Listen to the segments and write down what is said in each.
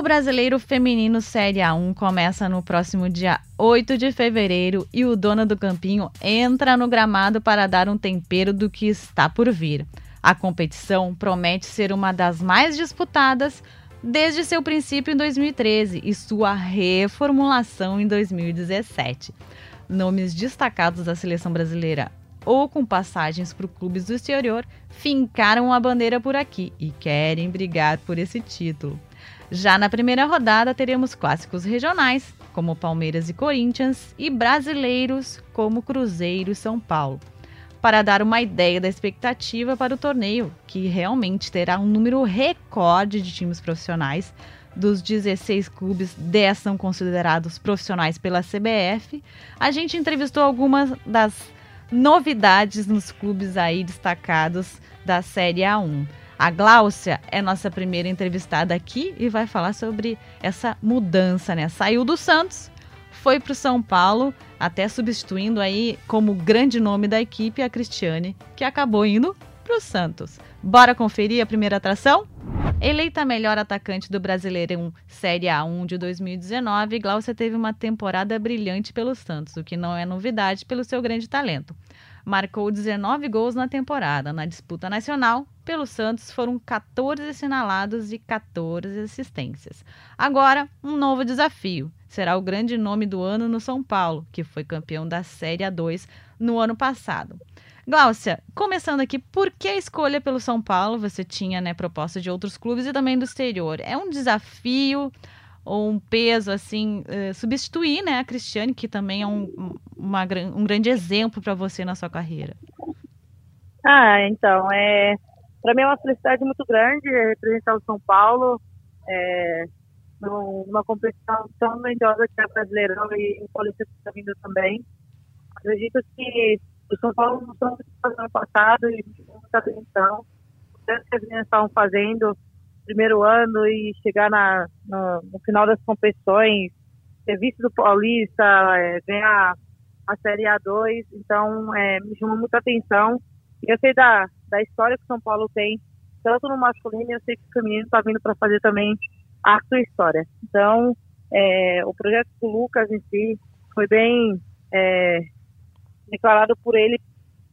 O Brasileiro Feminino Série A1 começa no próximo dia 8 de fevereiro e o dono do campinho entra no gramado para dar um tempero do que está por vir. A competição promete ser uma das mais disputadas desde seu princípio em 2013 e sua reformulação em 2017. Nomes destacados da seleção brasileira ou com passagens para clubes do exterior fincaram a bandeira por aqui e querem brigar por esse título. Já na primeira rodada, teremos clássicos regionais, como Palmeiras e Corinthians, e brasileiros, como Cruzeiro e São Paulo. Para dar uma ideia da expectativa para o torneio, que realmente terá um número recorde de times profissionais, dos 16 clubes, 10 são considerados profissionais pela CBF. A gente entrevistou algumas das novidades nos clubes aí destacados da Série A1. A Gláucia é nossa primeira entrevistada aqui e vai falar sobre essa mudança, né? Saiu do Santos, foi para o São Paulo, até substituindo aí como grande nome da equipe a Cristiane, que acabou indo para o Santos. Bora conferir a primeira atração? Eleita melhor atacante do Brasileirão Série A1 de 2019, Glaucia teve uma temporada brilhante pelo Santos, o que não é novidade pelo seu grande talento. Marcou 19 gols na temporada. Na disputa nacional, pelo Santos foram 14 assinalados e 14 assistências. Agora, um novo desafio. Será o grande nome do ano no São Paulo, que foi campeão da Série A2 no ano passado. Gláucia, começando aqui, por que a escolha pelo São Paulo? Você tinha né, proposta de outros clubes e também do exterior. É um desafio ou um peso assim uh, substituir né a Cristiane que também é um, uma, um grande exemplo para você na sua carreira? Ah então é para mim é uma felicidade muito grande representar o São Paulo é, numa competição tão grandiosa que é Brasileirão e o Paulista está vindo também. Acredito que o São Paulo não só fez ano passado e muita atenção, o que eles estavam fazendo no primeiro ano e chegar na, no, no, final das competições, ter visto do Paulista, é, ganhar a Série A2, então é, me chamou muita atenção. E eu sei da, da história que o São Paulo tem, tanto no masculino, eu sei que o feminino está vindo para fazer também a sua história. Então, é, o projeto do Lucas em si foi bem é, declarado por ele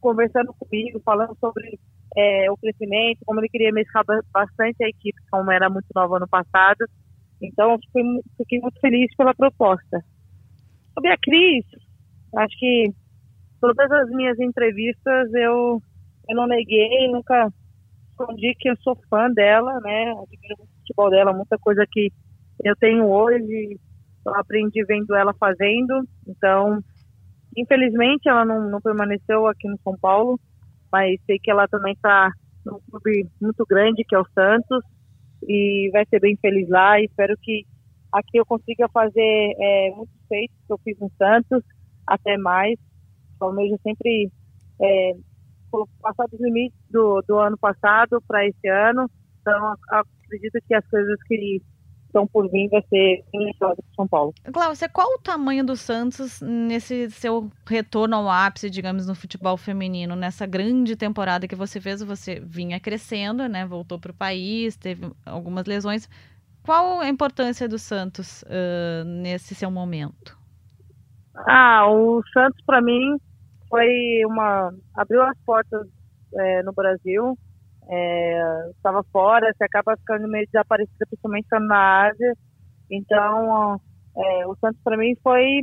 conversando comigo, falando sobre é, o crescimento, como ele queria mesclar bastante a equipe, como era muito nova no passado. Então, fiquei, fiquei muito feliz pela proposta. Sobre a Cris, acho que todas as minhas entrevistas eu, eu não neguei, nunca escondi que eu sou fã dela, né? Admiro muito o futebol dela, muita coisa que eu tenho hoje, eu aprendi vendo ela fazendo. Então, Infelizmente, ela não, não permaneceu aqui no São Paulo, mas sei que ela também está num clube muito grande, que é o Santos, e vai ser bem feliz lá. E espero que aqui eu consiga fazer é, muitos feitos que eu fiz no Santos, até mais. O Palmeiras sempre é, passar dos limites do, do ano passado para esse ano. Então, acredito que as coisas que estão por vir vai ser iniciado para São Paulo. Cláudia, qual o tamanho do Santos nesse seu retorno ao ápice, digamos, no futebol feminino? Nessa grande temporada que você fez, você vinha crescendo, né? Voltou para o país, teve algumas lesões. Qual a importância do Santos uh, nesse seu momento? Ah, o Santos para mim foi uma abriu as portas é, no Brasil é, estava fora, você acaba ficando meio desaparecida, principalmente estando na Ásia. Então, é, o Santos para mim foi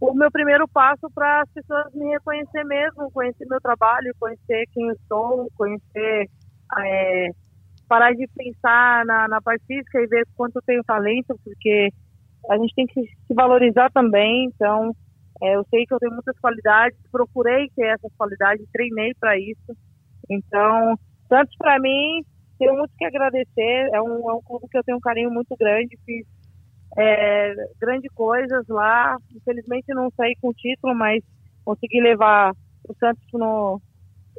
o meu primeiro passo para as pessoas me reconhecer mesmo, conhecer meu trabalho, conhecer quem eu sou, conhecer, é, parar de pensar na, na parte física e ver quanto eu tenho talento, porque a gente tem que se valorizar também. Então, é, eu sei que eu tenho muitas qualidades, procurei ter essas qualidades, treinei para isso. Então, Santos, para mim, tenho muito que agradecer. É um, é um clube que eu tenho um carinho muito grande. Fiz é, grandes coisas lá. Infelizmente, não saí com título, mas consegui levar o Santos no,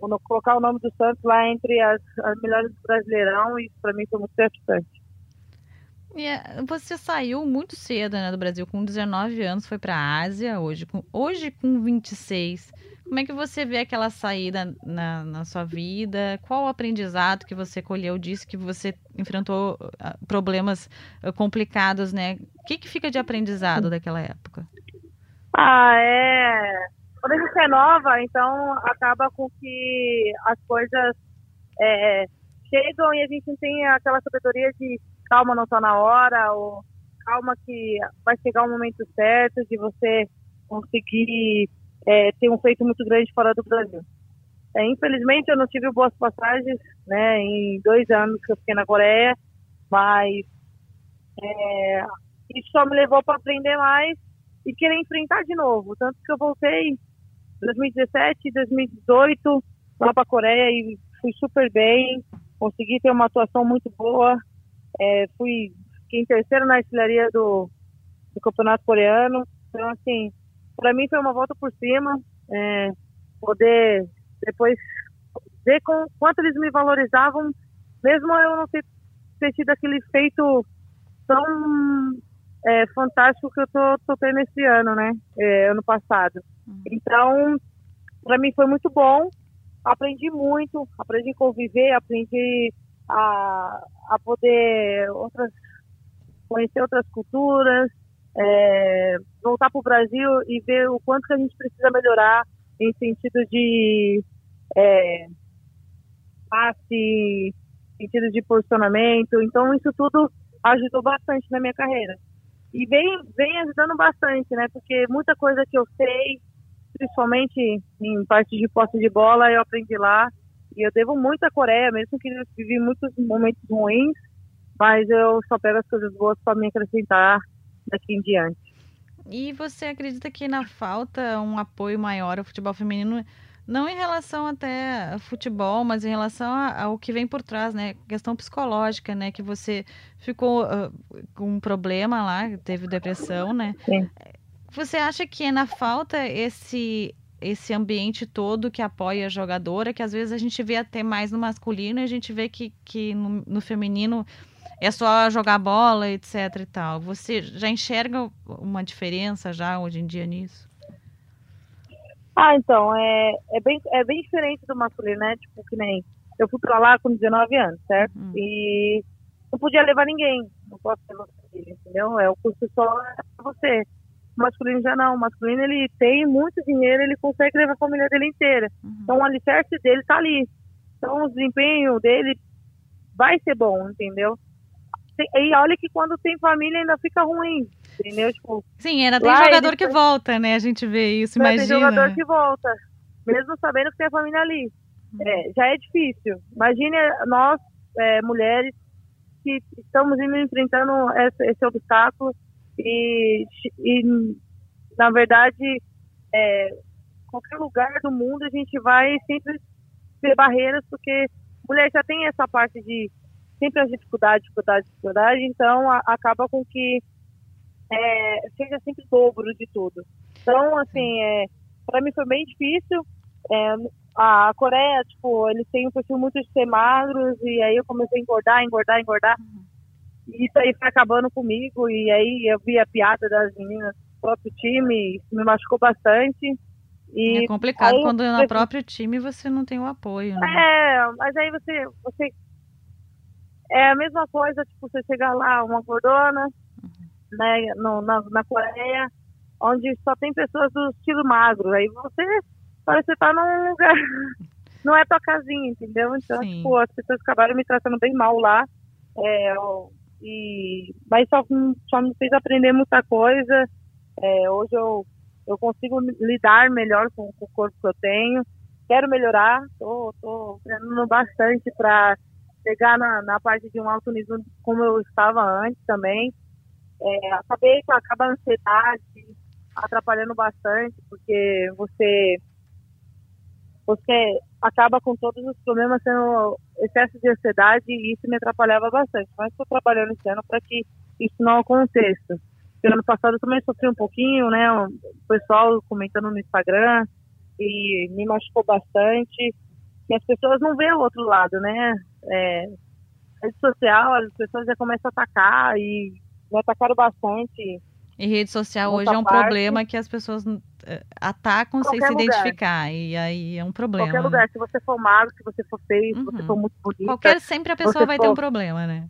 no colocar o nome do Santos lá entre as, as melhores do Brasileirão. E para mim foi muito gratificante. É, você saiu muito cedo né, do Brasil, com 19 anos, foi para a Ásia, hoje com, hoje com 26. Como é que você vê aquela saída na, na sua vida? Qual o aprendizado que você colheu? Disse que você enfrentou ah, problemas ah, complicados, né? O que, que fica de aprendizado daquela época? Ah, é. Quando a gente é nova, então acaba com que as coisas é, chegam e a gente não tem aquela sabedoria de calma não está na hora, ou calma que vai chegar o momento certo de você conseguir é, ter um feito muito grande fora do Brasil. É, infelizmente eu não tive boas passagens, né, em dois anos que eu fiquei na Coreia, mas é, isso só me levou para aprender mais e querer enfrentar de novo. Tanto que eu voltei em 2017, 2018 lá para a Coreia e fui super bem, consegui ter uma atuação muito boa, é, fui em terceiro na artilharia do, do campeonato coreano. Então, assim, para mim foi uma volta por cima, é, poder depois ver com, quanto eles me valorizavam, mesmo eu não ter, ter tido aquele feito tão é, fantástico que eu tô, tô tendo esse ano, né? É, ano passado. Uhum. Então, para mim foi muito bom. Aprendi muito, aprendi a conviver, aprendi a, a poder outras, conhecer outras culturas, é, voltar para o Brasil e ver o quanto que a gente precisa melhorar em sentido de é, passe, sentido de posicionamento. Então, isso tudo ajudou bastante na minha carreira. E vem, vem ajudando bastante, né? Porque muita coisa que eu sei, principalmente em parte de posse de bola, eu aprendi lá. E eu devo muito à Coreia, mesmo que eu vivi muitos momentos ruins, mas eu só pego as coisas boas para me acrescentar daqui em diante. E você acredita que na falta um apoio maior ao futebol feminino, não em relação até ao futebol, mas em relação ao que vem por trás, né? Questão psicológica, né? Que você ficou uh, com um problema lá, teve depressão, né? Sim. Você acha que na falta esse esse ambiente todo que apoia a jogadora, que às vezes a gente vê até mais no masculino e a gente vê que, que no, no feminino é só jogar bola, etc e tal. Você já enxerga uma diferença já hoje em dia nisso? Ah, então, é, é, bem, é bem diferente do masculino, né? Tipo, que nem eu fui pra lá com 19 anos, certo? Uhum. E não podia levar ninguém, não posso levar filho, entendeu? É o custo só pra você. O masculino já não, o masculino ele tem muito dinheiro, ele consegue levar a família dele inteira. Uhum. Então o alicerce dele tá ali. Então o desempenho dele vai ser bom, entendeu? E olha que quando tem família ainda fica ruim, entendeu? Tipo, Sim, ainda tem jogador que volta, né? A gente vê isso, imagina. Tem jogador que volta, mesmo sabendo que tem a família ali. Uhum. É, já é difícil. Imagine nós, é, mulheres, que estamos indo enfrentando esse, esse obstáculo e, e na verdade, é, qualquer lugar do mundo a gente vai sempre ter barreiras, porque mulher já tem essa parte de sempre as dificuldades, dificuldades, dificuldades, então a, acaba com que é, seja sempre dobro de tudo. Então, assim, é, para mim foi bem difícil. É, a Coreia, tipo, eles têm um perfil muito de ser magros, e aí eu comecei a engordar, engordar, engordar. E isso aí foi acabando comigo, e aí eu vi a piada das meninas do próprio time, isso me machucou bastante. E é complicado aí, quando no próprio time você não tem o apoio, né? É, mas aí você, você é a mesma coisa, tipo, você chegar lá, uma cordona, uhum. né, no, na, na Coreia, onde só tem pessoas do estilo magro. Aí você parece que tá num lugar. Não é tua casinha, entendeu? Então, Sim. tipo, as pessoas acabaram me tratando bem mal lá. É, e, mas só, só me fez aprender muita coisa. É, hoje eu, eu consigo lidar melhor com, com, o corpo que eu tenho. Quero melhorar, tô treinando bastante para chegar na, na parte de um alto nível como eu estava antes também. É, acabei que acaba a ansiedade atrapalhando bastante, porque você você acaba com todos os problemas sendo excesso de ansiedade e isso me atrapalhava bastante. Mas estou trabalhando esse ano para que isso não aconteça. Pelo ano passado eu também sofri um pouquinho, né? O pessoal comentando no Instagram e me machucou bastante. E as pessoas não veem o outro lado, né? É, rede social, as pessoas já começam a atacar e me atacaram bastante. E rede social hoje é um problema que as pessoas eh, atacam sem se identificar. E aí é um problema. Qualquer lugar, se você for magro, se você for feio, uhum. se você uhum. for muito bonita. Qualquer, sempre a pessoa vai for, ter um problema, né?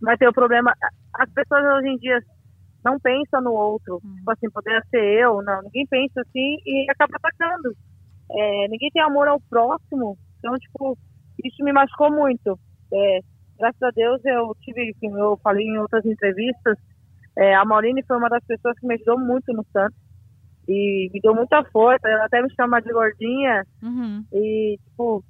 Vai ter um problema. As pessoas hoje em dia não pensam no outro. Uhum. Tipo assim, poderia ser eu, não. Ninguém pensa assim e acaba atacando. É, ninguém tem amor ao próximo. Então, tipo, isso me machucou muito. É, graças a Deus eu tive, eu falei em outras entrevistas, é, a Maurine foi uma das pessoas que me ajudou muito no Santos e me deu muita força. Ela até me chama de gordinha uhum. e tipo,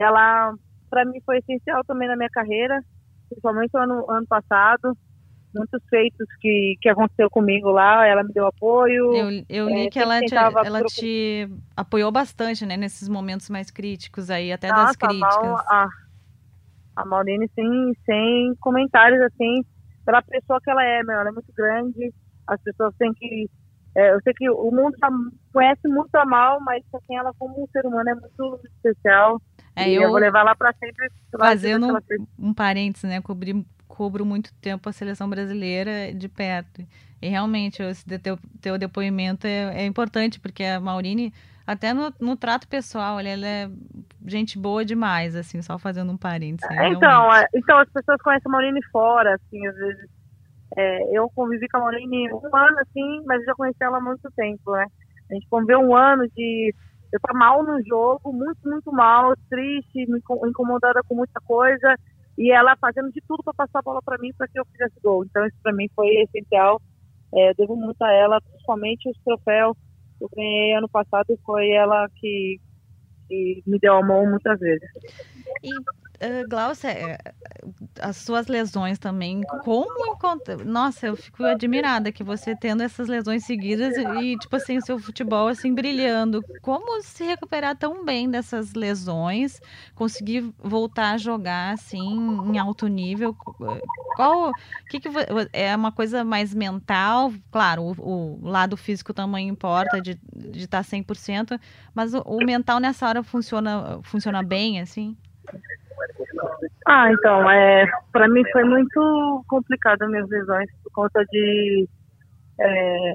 ela para mim foi essencial também na minha carreira, principalmente no ano, ano passado. Muitos feitos que, que aconteceu comigo lá, ela me deu apoio. Eu, eu li é, que ela, te, ela te apoiou bastante, né, nesses momentos mais críticos aí, até Nossa, das críticas. A, Mal, a, a Maurine, sem, sem comentários, assim, pela pessoa que ela é, meu, ela é muito grande, as pessoas têm que é, eu sei que o mundo já conhece muito a Mal, mas assim, ela como um ser humano é muito especial. É, eu, eu, vou levar lá para sempre. Fazendo um, um parênteses, né? Cobri, cobro muito tempo a seleção brasileira de perto. E realmente, esse teu, teu depoimento é, é importante, porque a Maurine, até no, no trato pessoal, ela é gente boa demais, assim, só fazendo um parênteses. Né, então, é, então, as pessoas conhecem a Maurine fora, assim, às vezes é, eu convivi com a Maurine um ano, assim, mas já conheci ela há muito tempo, né? A gente conviveu um ano de eu estar mal no jogo, muito, muito mal, triste, incomodada com muita coisa, e ela fazendo de tudo para passar a bola para mim para que eu fizesse gol. Então, isso para mim foi essencial. É, devo muito a ela, principalmente os troféus que eu ganhei ano passado, foi ela que, que me deu a mão muitas vezes. E uh, Glaucia, é, as suas lesões também, como. Nossa, eu fico admirada que você tendo essas lesões seguidas e, tipo assim, seu futebol, assim, brilhando. Como se recuperar tão bem dessas lesões, conseguir voltar a jogar, assim, em alto nível? Qual... Que que é uma coisa mais mental? Claro, o, o lado físico também importa, de estar de tá 100%, mas o, o mental nessa hora funciona, funciona bem, assim? Ah, então, é, para mim foi muito complicado as minhas lesões por conta de é,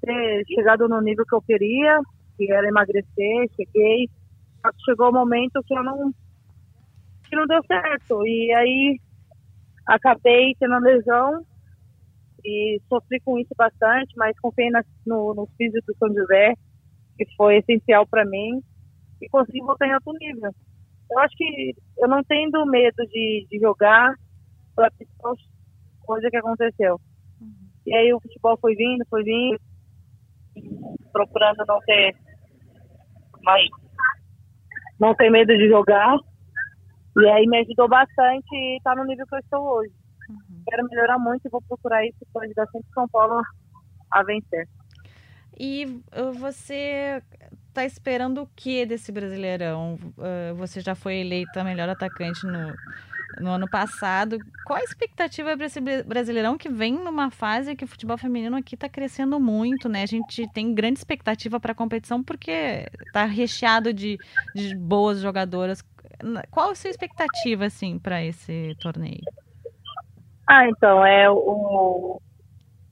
ter chegado no nível que eu queria, que era emagrecer, cheguei, só que chegou o um momento que eu não que não deu certo e aí acabei tendo a lesão e sofri com isso bastante, mas confiei na, no, no físico do São José, que foi essencial para mim e consegui voltar em outro nível. Eu acho que eu não tenho medo de, de jogar pela coisa que aconteceu. Uhum. E aí o futebol foi vindo, foi vindo, procurando não ter mas não ter medo de jogar. E aí me ajudou bastante e está no nível que eu estou hoje. Uhum. Quero melhorar muito e vou procurar isso para ajudar sempre São Paulo a vencer. E uh, você está esperando o que desse Brasileirão? Uh, você já foi eleita melhor atacante no, no ano passado. Qual a expectativa para esse Brasileirão que vem numa fase que o futebol feminino aqui está crescendo muito, né? A gente tem grande expectativa para a competição porque está recheado de, de boas jogadoras. Qual a sua expectativa, assim, para esse torneio? Ah, então, é o,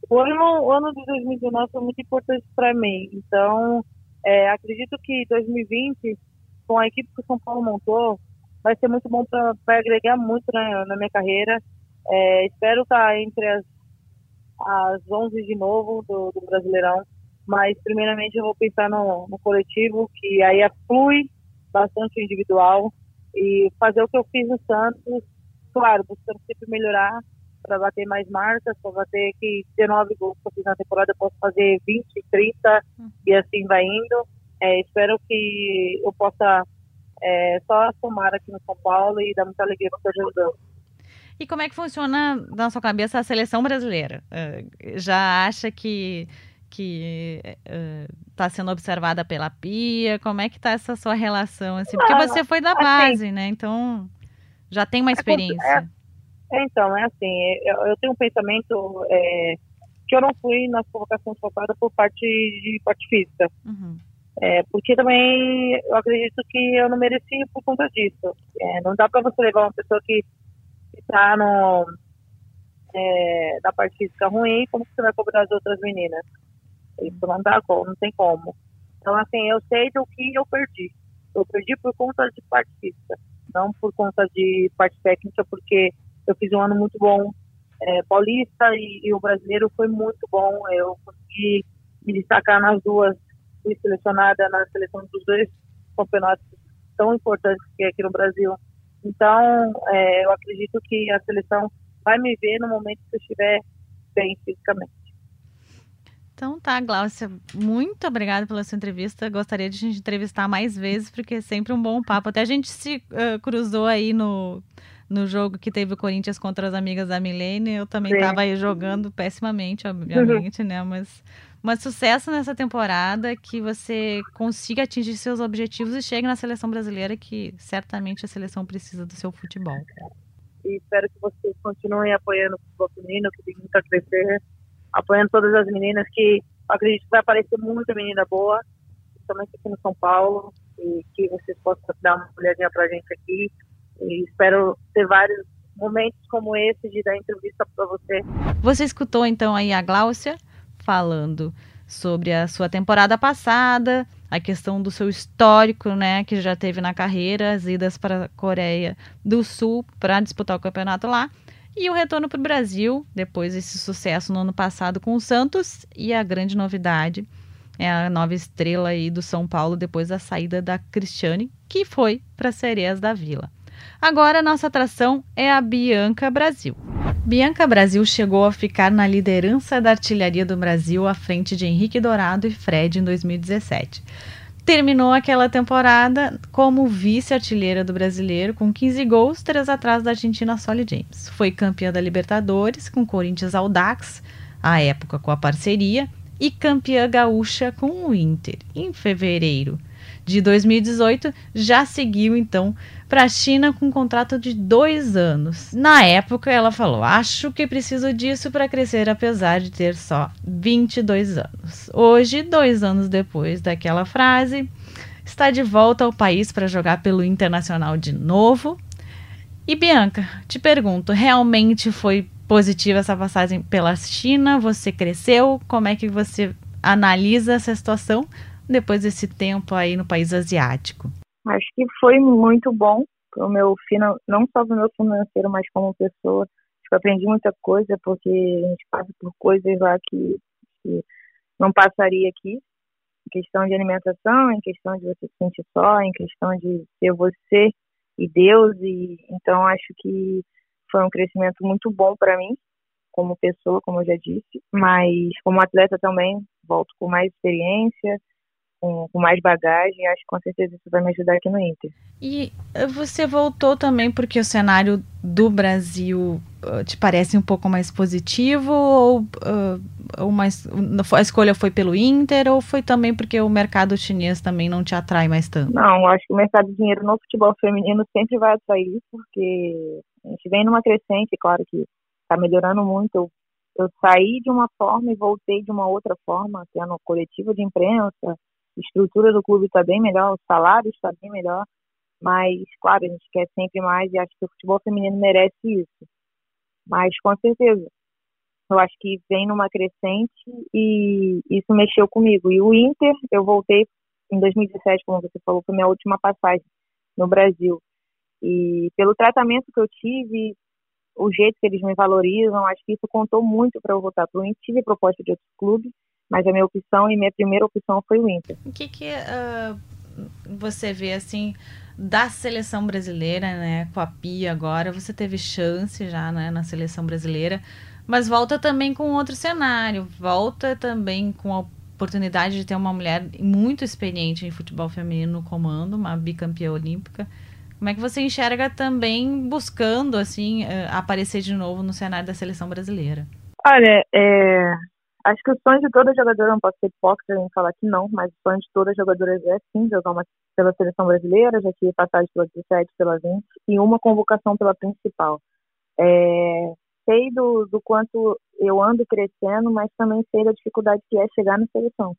o ano, o ano de 2019 foi muito importante para mim. Então, é, acredito que 2020, com a equipe que o São Paulo montou, vai ser muito bom para agregar muito na, na minha carreira. É, espero estar tá entre as, as 11 de novo do, do, Brasileirão, mas primeiramente eu vou pensar no, no coletivo, que aí flui bastante individual e fazer o que eu fiz no Santos, claro, buscando sempre melhorar, para bater mais marcas, para bater que 19 gols que eu fiz na temporada, eu posso fazer 20, 30 uhum. e assim vai indo. É, espero que eu possa é, só somar aqui no São Paulo e dar muita alegria para o ajudando. E como é que funciona na sua cabeça a seleção brasileira? Uh, já acha que que está uh, sendo observada pela Pia? Como é que está essa sua relação? Assim? Porque ah, você foi da assim, base, né? Então já tem uma é experiência. É, então, é assim, eu, eu tenho um pensamento é, que eu não fui nas convocações focadas por parte de parte física. Uhum. É, porque também eu acredito que eu não mereci por conta disso. É, não dá para você levar uma pessoa que está no é, da parte física ruim, como que você vai cobrar as outras meninas? Isso não dá como, não tem como. Então, assim, eu sei do que eu perdi. Eu perdi por conta de parte física, não por conta de parte técnica, porque eu fiz um ano muito bom é, paulista e, e, o brasileiro foi muito bom. Eu consegui me destacar nas duas, fui selecionada na seleção dos dois campeonatos tão importantes que é aqui no Brasil. Então, é, eu acredito que a seleção vai me ver no momento que eu estiver bem fisicamente. Então tá, Glaucia, muito obrigada pela sua entrevista. Gostaria de a gente entrevistar mais vezes, porque é sempre um bom papo. Até a gente se uh, cruzou aí no, no jogo que teve o Corinthians contra as amigas da Milene. Eu também estava aí jogando pessimamente, obviamente, uhum. né? Mas, mas sucesso nessa temporada, que você consiga atingir seus objetivos e chegue na seleção brasileira, que certamente a seleção precisa do seu futebol. E espero que vocês continuem apoiando o futebol feminino, que tem muito a crescer apoiando todas as meninas, que acredito que vai aparecer muita menina boa, principalmente aqui no São Paulo, e que vocês possam dar uma olhadinha pra gente aqui. Espero ter vários momentos como esse de dar entrevista para você. Você escutou então aí a Gláucia falando sobre a sua temporada passada, a questão do seu histórico, né, que já teve na carreira, as idas para a Coreia do Sul para disputar o campeonato lá e o retorno para o Brasil, depois desse sucesso no ano passado com o Santos, e a grande novidade é a nova estrela aí do São Paulo depois da saída da Cristiane, que foi para Sereias da Vila. Agora nossa atração é a Bianca Brasil. Bianca Brasil chegou a ficar na liderança da artilharia do Brasil à frente de Henrique Dourado e Fred em 2017 terminou aquela temporada como vice-artilheira do brasileiro, com 15 gols, três atrás da Argentina Solly James. Foi campeã da Libertadores com Corinthians Audax, à época com a parceria, e campeã gaúcha com o Inter, em fevereiro de 2018, já seguiu então para a China com um contrato de dois anos. Na época, ela falou: Acho que preciso disso para crescer, apesar de ter só 22 anos. Hoje, dois anos depois daquela frase, está de volta ao país para jogar pelo Internacional de novo. E Bianca, te pergunto: realmente foi positiva essa passagem pela China? Você cresceu? Como é que você analisa essa situação? Depois desse tempo aí no país asiático? Acho que foi muito bom para o meu não só para o meu financeiro, mas como pessoa. Acho que aprendi muita coisa porque a gente passa por coisas lá que, que não passaria aqui. Em questão de alimentação, em questão de você se sentir só, em questão de ser você e Deus. E então acho que foi um crescimento muito bom para mim como pessoa, como eu já disse, mas como atleta também volto com mais experiência, com, com, mais bagagem, acho que com certeza isso vai me ajudar aqui no Inter. E eh, você voltou também porque o cenário do Brasil uh, te parece um pouco mais positivo ou, uh, mais, a escolha foi pelo Inter ou foi também porque o mercado chinês também não te atrai mais tanto? Não, acho que o mercado de dinheiro no futebol feminino sempre vai atrair porque a gente vem numa crescente, claro que está melhorando muito. Eu, eu saí de uma forma e voltei de uma outra forma, tendo coletiva de imprensa, estrutura do clube está bem melhor, o salário está bem melhor, mas, claro, a gente quer sempre mais e acho que o futebol feminino merece isso. Mas, com certeza, eu acho que vem numa crescente e isso mexeu comigo. E o Inter, eu voltei em 2017, como você falou, foi minha última passagem no Brasil. E pelo tratamento que eu tive, o jeito que eles me valorizam, acho que isso contou muito para eu voltar para o Inter. Tive proposta de outros clubes, mas a minha opção e minha primeira opção foi o Inter. O que, que uh, você vê assim da seleção brasileira, né? Com a Pia agora, você teve chance já, né, na seleção brasileira, mas volta também com outro cenário, volta também com a oportunidade de ter uma mulher muito experiente em futebol feminino no comando, uma bicampeã olímpica. Como é que você enxerga também buscando assim aparecer de novo no cenário da seleção brasileira? Olha, é, Acho que o sonho de toda jogadora, não posso ser hipócrita em falar que não, mas o sonho de toda jogadora é sim jogar uma, pela seleção brasileira, já tive passagem pela 17, pela 20 e uma convocação pela principal. É, sei do, do quanto eu ando crescendo, mas também sei da dificuldade que é chegar na seleção.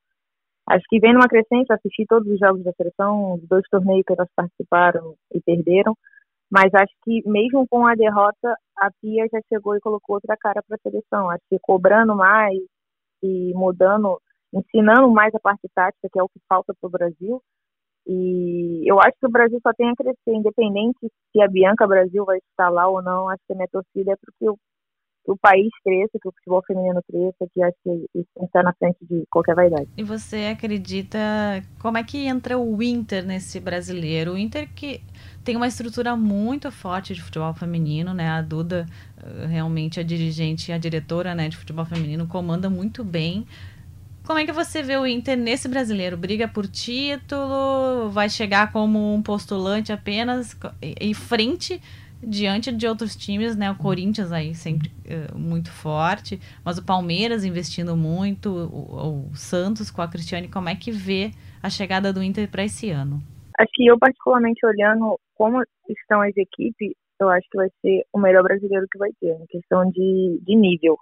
Acho que vem numa crescente, assisti todos os jogos da seleção, os dois torneios que elas participaram e perderam, Mas acho que mesmo com a derrota, a Pia já chegou e colocou outra cara para a seleção. Acho que cobrando mais e mudando, ensinando mais a parte tática, que é o que falta para o Brasil. E eu acho que o Brasil só tem a crescer, independente se a Bianca Brasil vai estar lá ou não. Acho que a minha torcida é porque o que o país cresça, que o futebol feminino cresça, que acho que isso estar na frente de qualquer vaidade. E você acredita, como é que entra o Inter nesse brasileiro? O Inter que tem uma estrutura muito forte de futebol feminino, né? A Duda, eh, realmente a dirigente, a diretora né, de futebol feminino, comanda muito bem. Como é que você vê o Inter nesse brasileiro? Briga por título? Vai chegar como um postulante apenas em frente diante de outros times, né? O Corinthians aí sempre uh, muito forte, mas o Palmeiras investindo muito, o, o, Santos com a Cristiane, como é que vê a chegada do Inter para esse ano? Acho que eu particularmente olhando como estão as equipes, eu acho que vai ser o melhor brasileiro que vai ter, em questão de, de nível.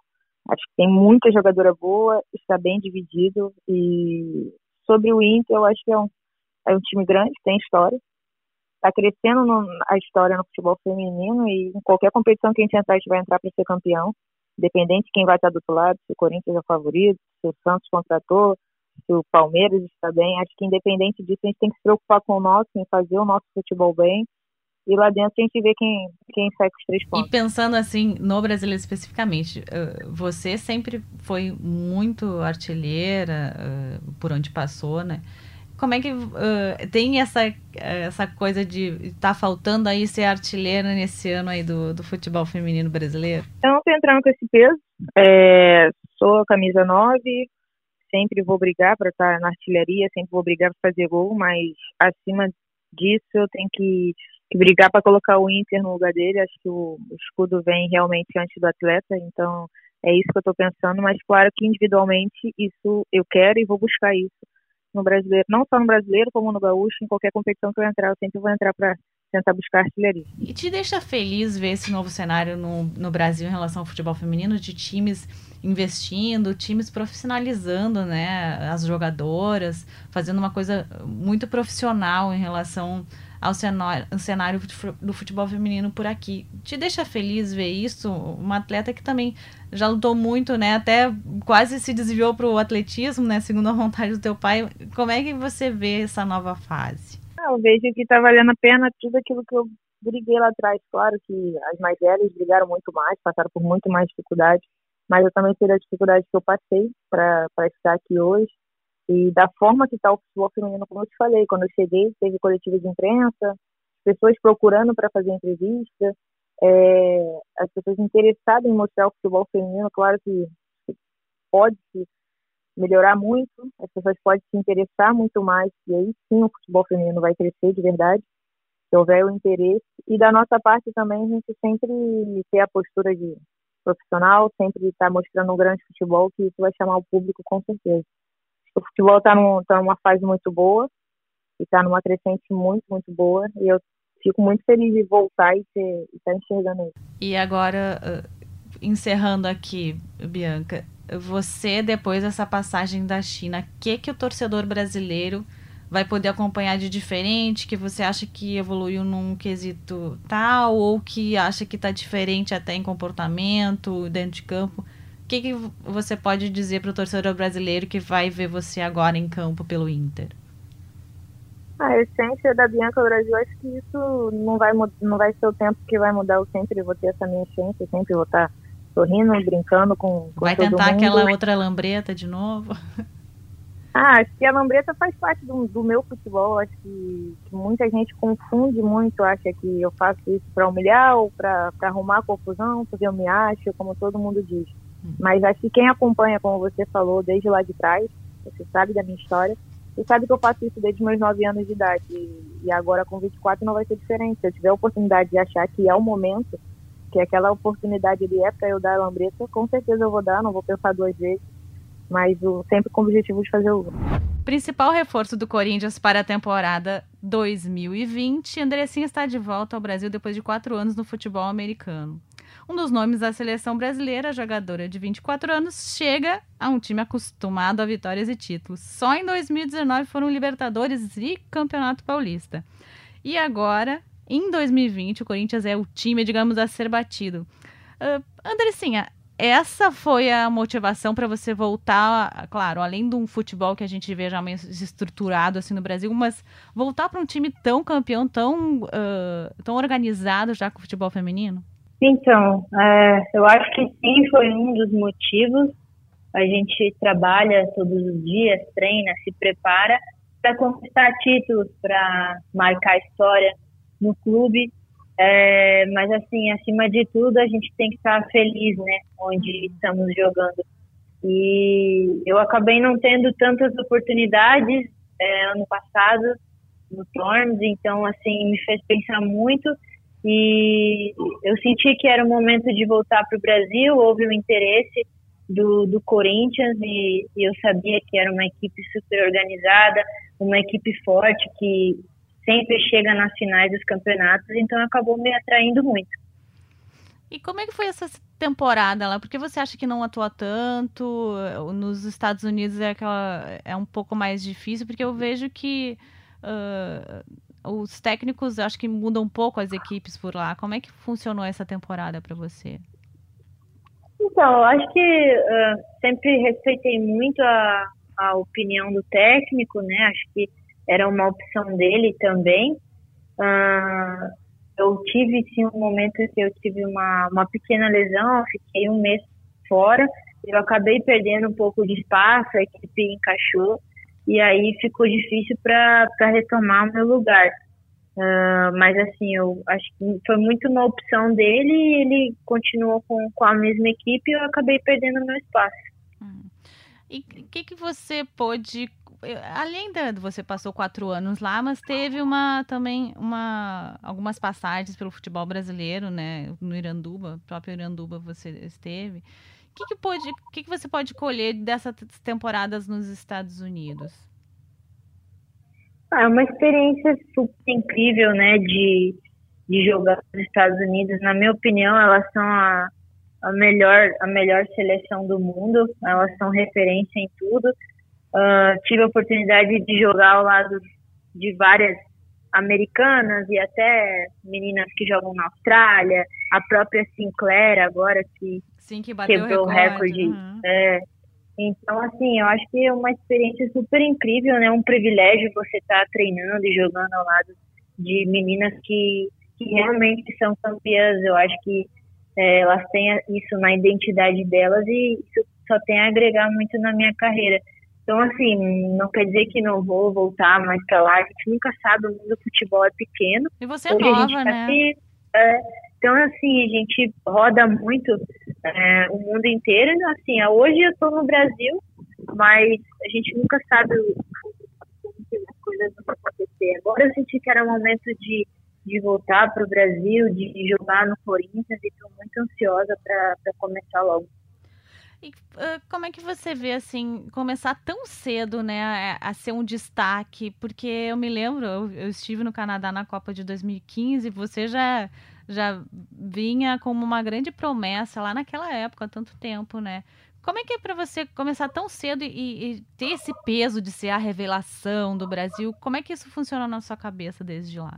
Acho que tem muita jogadora boa, está bem dividido e sobre o Inter, eu acho que é um, é um time grande, tem história, está crescendo no, a história no futebol feminino e em qualquer competição que a gente entrar, a gente vai entrar para ser campeão, independente de quem vai estar do outro lado, se o Corinthians é o favorito, se o Santos contratou, se o Palmeiras está bem. Acho que independente disso, a gente tem que se preocupar com o nosso, em fazer o nosso futebol bem. E lá dentro a gente vê quem, quem sai com os três pontos. E pensando assim, no brasileiro especificamente, você sempre foi muito artilheira por onde passou, né? como é que uh, tem essa, essa coisa de tá faltando aí ser artilheira nesse ano aí do, do futebol feminino brasileiro? Eu não tô entrando com esse peso. É, sou camisa 9, sempre vou brigar para estar na artilharia, sempre vou brigar para fazer gol, mas acima disso eu tenho que, que brigar para colocar o Inter no lugar dele. Acho que o, o escudo vem realmente antes do atleta, então é isso que eu estou pensando, mas claro que individualmente isso eu quero e vou buscar isso no brasileiro, não só no brasileiro, como no gaúcho, em qualquer competição que eu entrar, eu sempre vou entrar para tentar buscar artilharia. E te deixa feliz ver esse novo cenário no, no Brasil em relação ao futebol feminino, de times investindo, times profissionalizando, né, as jogadoras, fazendo uma coisa muito profissional em relação ao cenário, cenário do futebol feminino por aqui. Te deixa feliz ver isso? Uma atleta que também já lutou muito, né? Até quase se desviou para o atletismo, né? Segundo a vontade do teu pai. Como é que você vê essa nova fase? Eu vejo que está valendo a pena tudo aquilo que eu briguei lá atrás. Claro que as mais velhas brigaram muito mais, passaram por muito mais dificuldade, mas eu também sei a dificuldade que eu passei para estar aqui hoje e da forma que está o futebol feminino, como eu te falei, quando eu cheguei, teve coletiva de imprensa, pessoas procurando para fazer entrevista, é, as pessoas interessadas em mostrar o futebol feminino, claro que pode melhorar muito, as pessoas podem se interessar muito mais, e aí sim o futebol feminino vai crescer de verdade, se houver o interesse. E da nossa parte também, a gente sempre ter a postura de profissional, sempre estar tá mostrando um grande futebol, que isso vai chamar o público com certeza o futebol está tá numa fase muito boa e está numa crescente muito, muito boa. E eu fico muito feliz de voltar e estar tá enxergando isso. E agora, uh, encerrando aqui, Bianca, você, depois dessa passagem da China, o que, que o torcedor brasileiro vai poder acompanhar de diferente, que você acha que evoluiu num quesito tal, ou que acha que está diferente até em comportamento, dentro de campo? O que, que você pode dizer para o torcedor brasileiro que vai ver você agora em campo pelo Inter? A essência da Bianca Brasil, acho que isso não vai, não vai ser o tempo que vai mudar. Eu sempre vou ter essa minha essência, sempre vou estar sorrindo, brincando com, com Vai tentar aquela outra lambreta de novo? Ah, acho que a lambreta faz parte do, do meu futebol. Acho que, que, muita gente confunde muito, acha que eu faço isso para humilhar ou para arrumar confusão, porque eu me acho, como todo mundo diz. Mas acho que quem acompanha, como você falou, desde lá de trás, você sabe da minha história, você sabe que eu faço isso desde meus 9 anos de idade. E agora com 24 não vai ser diferente. Se eu tiver a oportunidade de achar que é o momento, que aquela oportunidade ali é para eu dar a lambreta, com certeza eu vou dar, não vou pensar duas vezes. Mas o, sempre com o objetivo de fazer o Principal reforço do Corinthians para a temporada 2020, Andressinha está de volta ao Brasil depois de quatro anos no futebol americano. Um dos nomes da seleção brasileira, jogadora de 24 anos, chega a um time acostumado a vitórias e títulos. Só em 2019 foram Libertadores e Campeonato Paulista. E agora em 2020 o Corinthians é o time, digamos, a ser batido. Uh, Andressinha, essa foi a motivação para você voltar, claro, além de um futebol que a gente vê já meio estruturado assim no Brasil, mas voltar para um time tão campeão, tão, uh, tão organizado já com o futebol feminino? Então, é, eu acho que sim, foi um dos motivos. A gente trabalha todos os dias, treina, se prepara para conquistar títulos, para marcar história no clube. É, mas assim, acima de tudo, a gente tem que estar feliz, né, onde estamos jogando. E eu acabei não tendo tantas oportunidades é, ano passado no Tormes, então assim me fez pensar muito e eu senti que era o momento de voltar para o Brasil, houve o um interesse do, do Corinthians e, e, eu sabia que era uma equipe super organizada, uma equipe forte que sempre chega nas finais dos campeonatos, então acabou me atraindo muito. E como é que foi essa temporada lá? Porque você acha que não atua tanto? Nos Estados Unidos é, aquela, é um pouco mais difícil, porque eu vejo que uh, os técnicos acho que mudam um pouco as equipes por lá. Como é que funcionou essa temporada para você? Então, eu acho que uh, sempre respeitei muito a, a opinião do técnico, né? Acho que era uma opção dele também. Uh, eu tive sim um momento que eu tive uma, uma pequena lesão, fiquei um mês fora, eu acabei perdendo um pouco de espaço, a equipe encaixou e aí ficou difícil para retomar o meu lugar. Uh, mas assim, eu acho que foi muito uma opção dele e ele continuou com, com a mesma equipe e eu acabei perdendo meu espaço. Hum. E o que, que você pôde além de você passou quatro anos lá, mas teve uma também uma algumas passagens pelo futebol brasileiro, né? No Iranduba, próprio Iranduba você esteve. O que, que, pode, que, que você pode colher dessas temporadas nos Estados Unidos? Ah, é uma experiência super incrível, né? De, de jogar nos Estados Unidos. Na minha opinião, elas são a, a melhor a melhor seleção do mundo. Elas são referência em tudo. Uh, tive a oportunidade de jogar ao lado de várias americanas e até meninas que jogam na Austrália, a própria Sinclair agora que, Sim, que quebrou o recorde. Uhum. É, então, assim, eu acho que é uma experiência super incrível, né? Um privilégio você estar tá treinando e jogando ao lado de meninas que, que realmente são campeãs. Eu acho que é, elas têm isso na identidade delas e isso só tem a agregar muito na minha carreira. Então, assim, não quer dizer que não vou voltar mais para lá. A gente nunca sabe, o mundo do futebol é pequeno. E você é Hoje nova, tá né? Aqui, é, então, assim, a gente roda muito é, o mundo inteiro. Assim, hoje eu estou no Brasil, mas a gente nunca sabe as coisas vão acontecer. Agora eu senti que era o momento de, de voltar para o Brasil, de jogar no Corinthians e estou muito ansiosa para começar logo. E uh, como é que você vê, assim, começar tão cedo, né, a, a ser um destaque? Porque eu me lembro, eu, eu, estive no Canadá na Copa de 2015, você já, já vinha como uma grande promessa lá naquela época, há tanto tempo, né? Como é que é para você começar tão cedo e, e, ter esse peso de ser a revelação do Brasil? Como é que isso funciona na sua cabeça desde lá?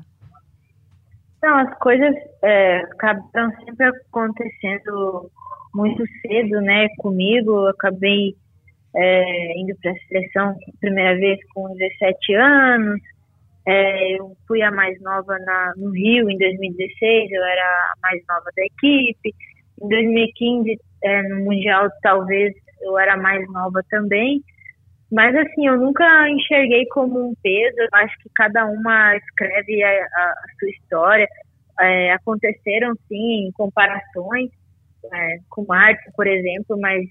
Não, as coisas é, sempre acontecendo muito cedo, né, comigo. Eu acabei é, indo para a seleção primeira vez com 17 anos. É, eu fui a mais nova na, no Rio em 2016, eu era a mais nova da equipe. Em 2015, é, no Mundial, talvez eu era mais nova também. Mas assim, eu nunca enxerguei como um peso. Eu acho que cada uma escreve a, a, a sua história. É, aconteceram sim comparações, é, com Marte, por exemplo, mas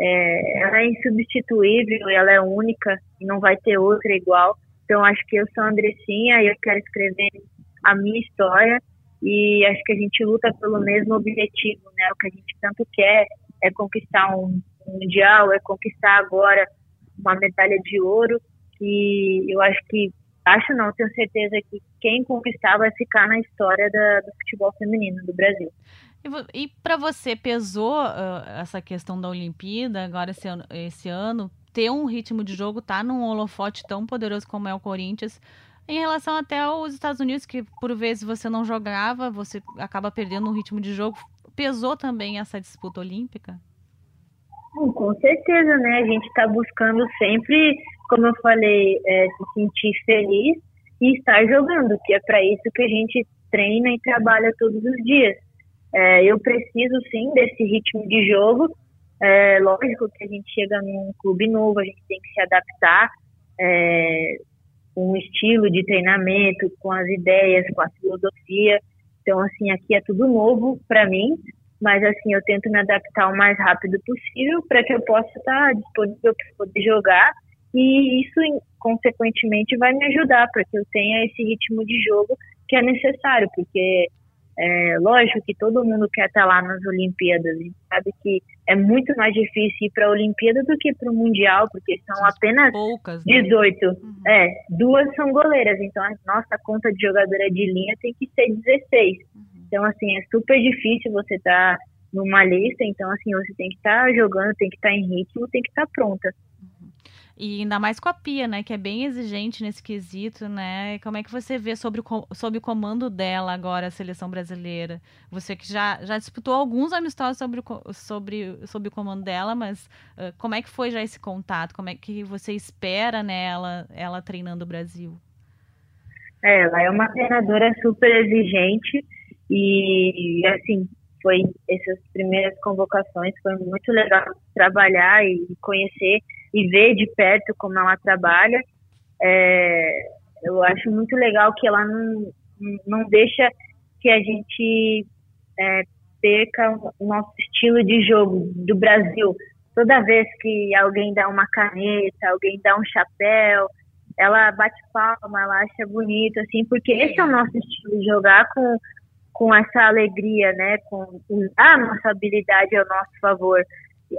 é, ela é insubstituível, ela é única não vai ter outra igual. Então acho que eu sou a Andressinha e eu quero escrever a minha história e acho que a gente luta pelo mesmo objetivo, né? O que a gente tanto quer é conquistar um mundial, é conquistar agora uma medalha de ouro e eu acho que acho não, tenho certeza que quem conquistar vai ficar na história da, do futebol feminino do Brasil. E, para você, pesou uh, essa questão da Olimpíada, agora esse ano, esse ano, ter um ritmo de jogo, tá num holofote tão poderoso como é o Corinthians, Em relação até aos Estados Unidos, que por vezes você não jogava, você acaba perdendo um ritmo de jogo, pesou também essa disputa olímpica? Com certeza, né? A gente está buscando sempre, como eu falei, é, se sentir feliz e estar jogando, que é para isso que a gente treina e trabalha todos os dias. É, eu preciso sim desse ritmo de jogo. É, lógico que a gente chega num clube novo, a gente tem que se adaptar é, com o estilo de treinamento, com as ideias, com a filosofia. Então, assim, aqui é tudo novo para mim, mas assim, eu tento me adaptar o mais rápido possível para que eu possa estar disponível para poder jogar e isso, consequentemente, vai me ajudar para que eu tenha esse ritmo de jogo que é necessário, porque é, lógico que todo mundo quer estar lá nas Olimpíadas, a gente sabe que é muito mais difícil ir para a Olimpíada do que para o Mundial, porque são apenas Poucas, né? 18. Uhum. É, duas são goleiras, então a nossa conta de jogadora de linha tem que ser 16. Uhum. Então, assim, é super difícil você estar tá numa lista, então, assim, você tem que estar tá jogando, tem que estar tá em ritmo, tem que estar tá pronta. E ainda mais com a Pia, né? Que é bem exigente nesse quesito, né? Como é que você vê sobre o, sobre o comando dela agora, a seleção brasileira? Você que já, já disputou alguns amistosos sobre, sobre, sobre o comando dela, mas uh, como é que foi já esse contato? Como é que você espera nela, né, ela treinando o Brasil? É, ela é uma treinadora super exigente e, assim, foi essas primeiras convocações, foi muito legal trabalhar e conhecer e ver de perto como ela trabalha. É, eu acho muito legal que ela não, não deixa que a gente é, perca o nosso estilo de jogo do Brasil. Toda vez que alguém dá uma caneta, alguém dá um chapéu, ela bate palma, ela acha bonito, assim, porque esse é o nosso estilo jogar com, com essa alegria, né? Com usar a nossa habilidade ao nosso favor.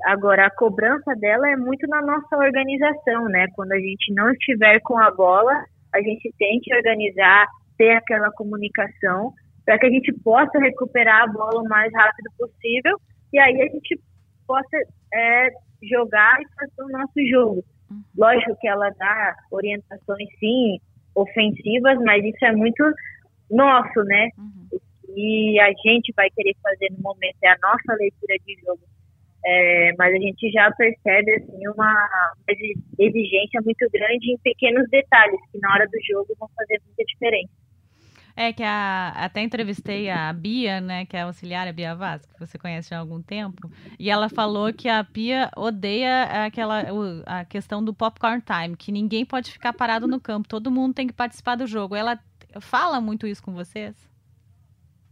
Agora, a cobrança dela é muito na nossa organização, né? Quando a gente não estiver com a bola, a gente tem que organizar, ter aquela comunicação para que a gente possa recuperar a bola o mais rápido possível e aí a gente possa é, jogar e fazer o nosso jogo. Uhum. Lógico que ela dá orientações, sim, ofensivas, mas isso é muito nosso, né? Uhum. E a gente vai querer fazer no momento é a nossa leitura de jogo é, mas a gente já percebe assim, uma exigência muito grande em pequenos detalhes que na hora do jogo vão fazer muita diferença. É que a, até entrevistei a Bia, né, que é a auxiliar, a Bia Vaz, que você conhece há algum tempo, e ela falou que a Bia odeia aquela a questão do popcorn time, que ninguém pode ficar parado no campo, todo mundo tem que participar do jogo. Ela fala muito isso com vocês?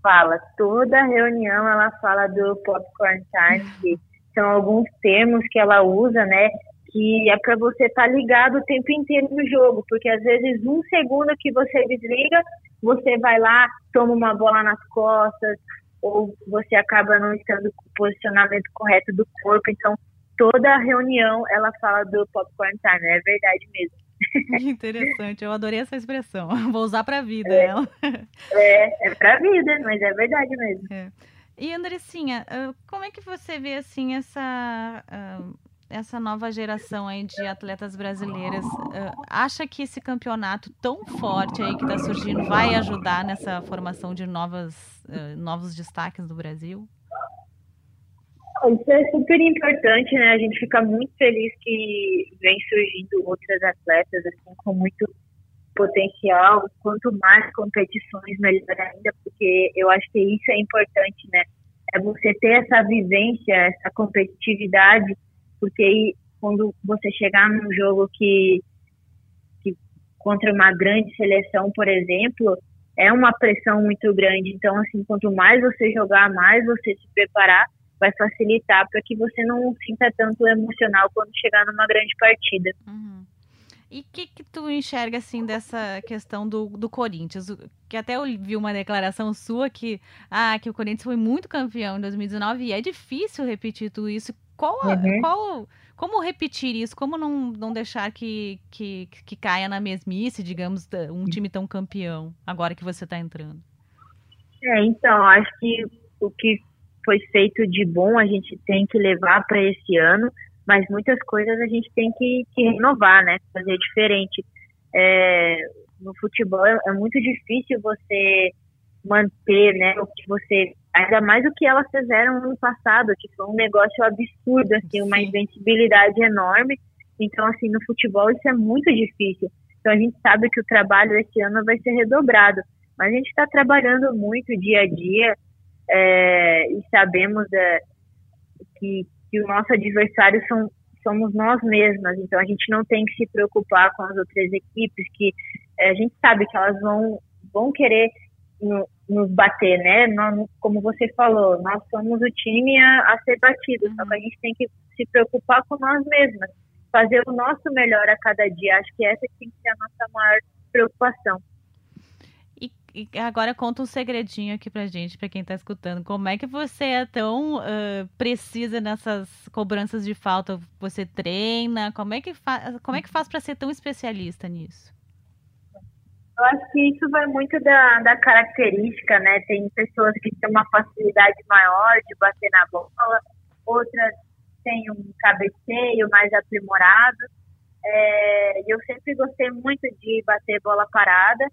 Fala, toda reunião ela fala do popcorn time, que são alguns termos que ela usa, né? Que é para você estar tá ligado o tempo inteiro no jogo, porque às vezes um segundo que você desliga, você vai lá, toma uma bola nas costas, ou você acaba não estando com o posicionamento correto do corpo. Então, toda reunião ela fala do popcorn time, é verdade mesmo. Interessante, eu adorei essa expressão. Vou usar para a vida é, ela. É, é para a vida, mas é verdade mesmo. É. E Andressinha, como é que você vê assim essa essa nova geração aí de atletas brasileiras? Acha que esse campeonato tão forte aí que está surgindo vai ajudar nessa formação de novas novos destaques do Brasil? Isso é super importante, né? A gente fica muito feliz que vem surgindo outras atletas assim com muito potencial, quanto mais competições, melhor ainda, porque eu acho que isso é importante, né? É você ter essa vivência, essa competitividade, porque aí, quando você chegar num jogo que, que contra uma grande seleção, por exemplo, é uma pressão muito grande. Então, assim, quanto mais você jogar, mais você se preparar, vai facilitar para que você não sinta tanto emocional quando chegar numa grande partida. Uhum. E o que, que tu enxerga, assim, dessa questão do, do Corinthians? Que até eu vi uma declaração sua que, ah, que o Corinthians foi muito campeão em 2019 e é difícil repetir tudo isso. Qual, uhum. qual, como repetir isso? Como não, não deixar que, que, que caia na mesmice, digamos, um time tão campeão, agora que você está entrando? É, então, acho que o que foi feito de bom a gente tem que levar para esse ano mas muitas coisas a gente tem que, que renovar, né? Fazer diferente. É, no futebol é, é muito difícil você manter, né, o que você, ainda mais o que elas fizeram no ano passado, que foi um negócio absurdo, assim, uma invencibilidade enorme. Então, assim, no futebol isso é muito difícil. Então a gente sabe que o trabalho esse ano vai ser redobrado, mas a gente está trabalhando muito dia a dia é, e sabemos é, que, que o nosso adversário são somos nós mesmas, então a gente não tem que se preocupar com as outras equipes que é, a gente sabe que elas vão vão querer no, nos bater, né? Nós, como você falou, nós somos o time a, a ser batido, só que a gente tem que se preocupar com nós mesmas, fazer o nosso melhor a cada dia. Acho que essa tem que ser a nossa maior preocupação. Agora conta um segredinho aqui pra gente, pra quem tá escutando. Como é que você é tão uh, precisa nessas cobranças de falta? Você treina? Como é que, como é que faz para ser tão especialista nisso? Eu acho que isso vai muito da, da característica, né? Tem pessoas que têm uma facilidade maior de bater na bola, outras têm um cabeceio mais aprimorado. É, eu sempre gostei muito de bater bola parada,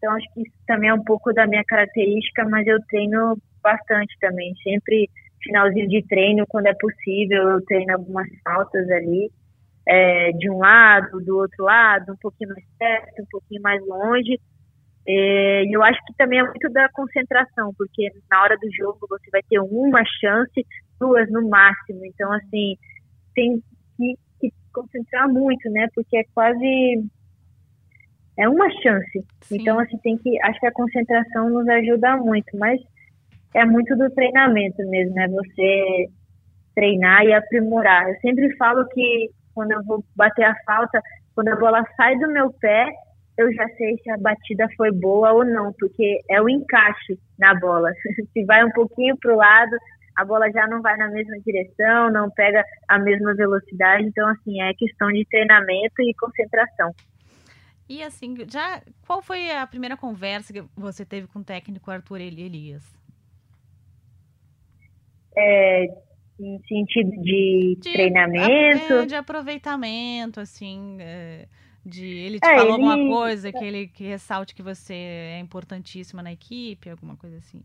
então acho que isso também é um pouco da minha característica, mas eu treino bastante também. Sempre finalzinho de treino, quando é possível, eu treino algumas faltas ali é, de um lado, do outro lado, um pouquinho mais perto, um pouquinho mais longe. É, e eu acho que também é muito da concentração, porque na hora do jogo você vai ter uma chance, duas no máximo. Então, assim, tem que, que concentrar muito, né? Porque é quase é uma chance. Sim. Então, assim, tem que. Acho que a concentração nos ajuda muito, mas é muito do treinamento mesmo, né? Você treinar e aprimorar. Eu sempre falo que quando eu vou bater a falta, quando a bola sai do meu pé, eu já sei se a batida foi boa ou não, porque é o encaixe na bola. se vai um pouquinho para o lado, a bola já não vai na mesma direção, não pega a mesma velocidade. Então, assim, é questão de treinamento e concentração. E assim, já qual foi a primeira conversa que você teve com o técnico Arthur Elias? É, em sentido de, de treinamento. É, de aproveitamento, assim, é, de ele te é, falou ele... alguma coisa que ele que ressalte que você é importantíssima na equipe, alguma coisa assim.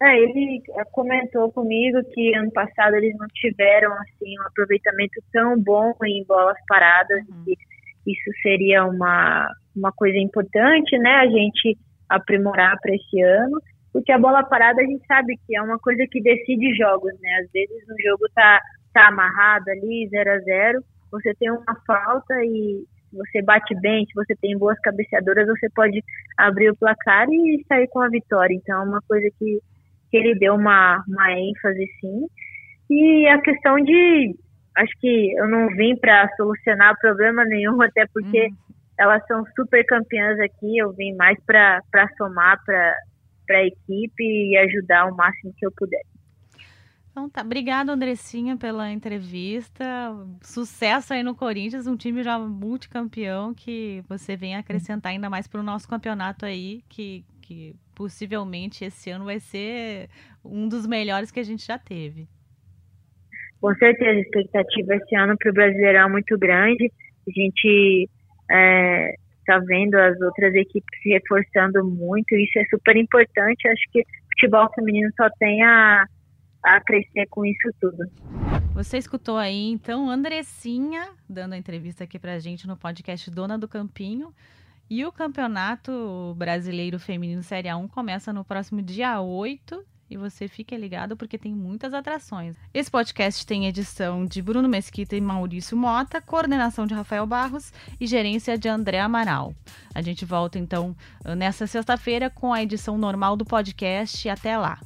É, ele comentou comigo que ano passado eles não tiveram assim um aproveitamento tão bom em bolas paradas uhum. e isso seria uma uma coisa importante, né? A gente aprimorar para esse ano porque a bola parada a gente sabe que é uma coisa que decide jogos, né? Às vezes o jogo tá, tá amarrado ali, 0 a 0 você tem uma falta e você bate bem, se você tem boas cabeceadoras, você pode abrir o placar e sair com a vitória. Então é uma coisa que, que ele deu uma, uma ênfase, sim. E a questão de. Acho que eu não vim para solucionar problema nenhum, até porque uhum. elas são super campeãs aqui. Eu vim mais para somar, para a equipe e ajudar o máximo que eu puder. Então tá, obrigada Andressinha pela entrevista. Sucesso aí no Corinthians, um time já multicampeão que você vem acrescentar ainda mais para o nosso campeonato aí, que, que possivelmente esse ano vai ser um dos melhores que a gente já teve. Com certeza, a expectativa esse ano para o Brasileirão é muito grande. A gente é, está vendo as outras equipes se reforçando muito, isso é super importante. Acho que o futebol feminino só tem a, a crescer com isso tudo. Você escutou aí, então, Andressinha dando a entrevista aqui pra gente no podcast Dona do Campinho. E o Campeonato Brasileiro Feminino Série A1 começa no próximo dia 8 e você fique ligado porque tem muitas atrações. Esse podcast tem edição de Bruno Mesquita e Maurício Mota, coordenação de Rafael Barros e gerência de André Amaral. A gente volta então nessa sexta-feira com a edição normal do podcast. Até lá.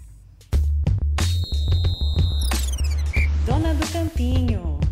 Dona do Campinho.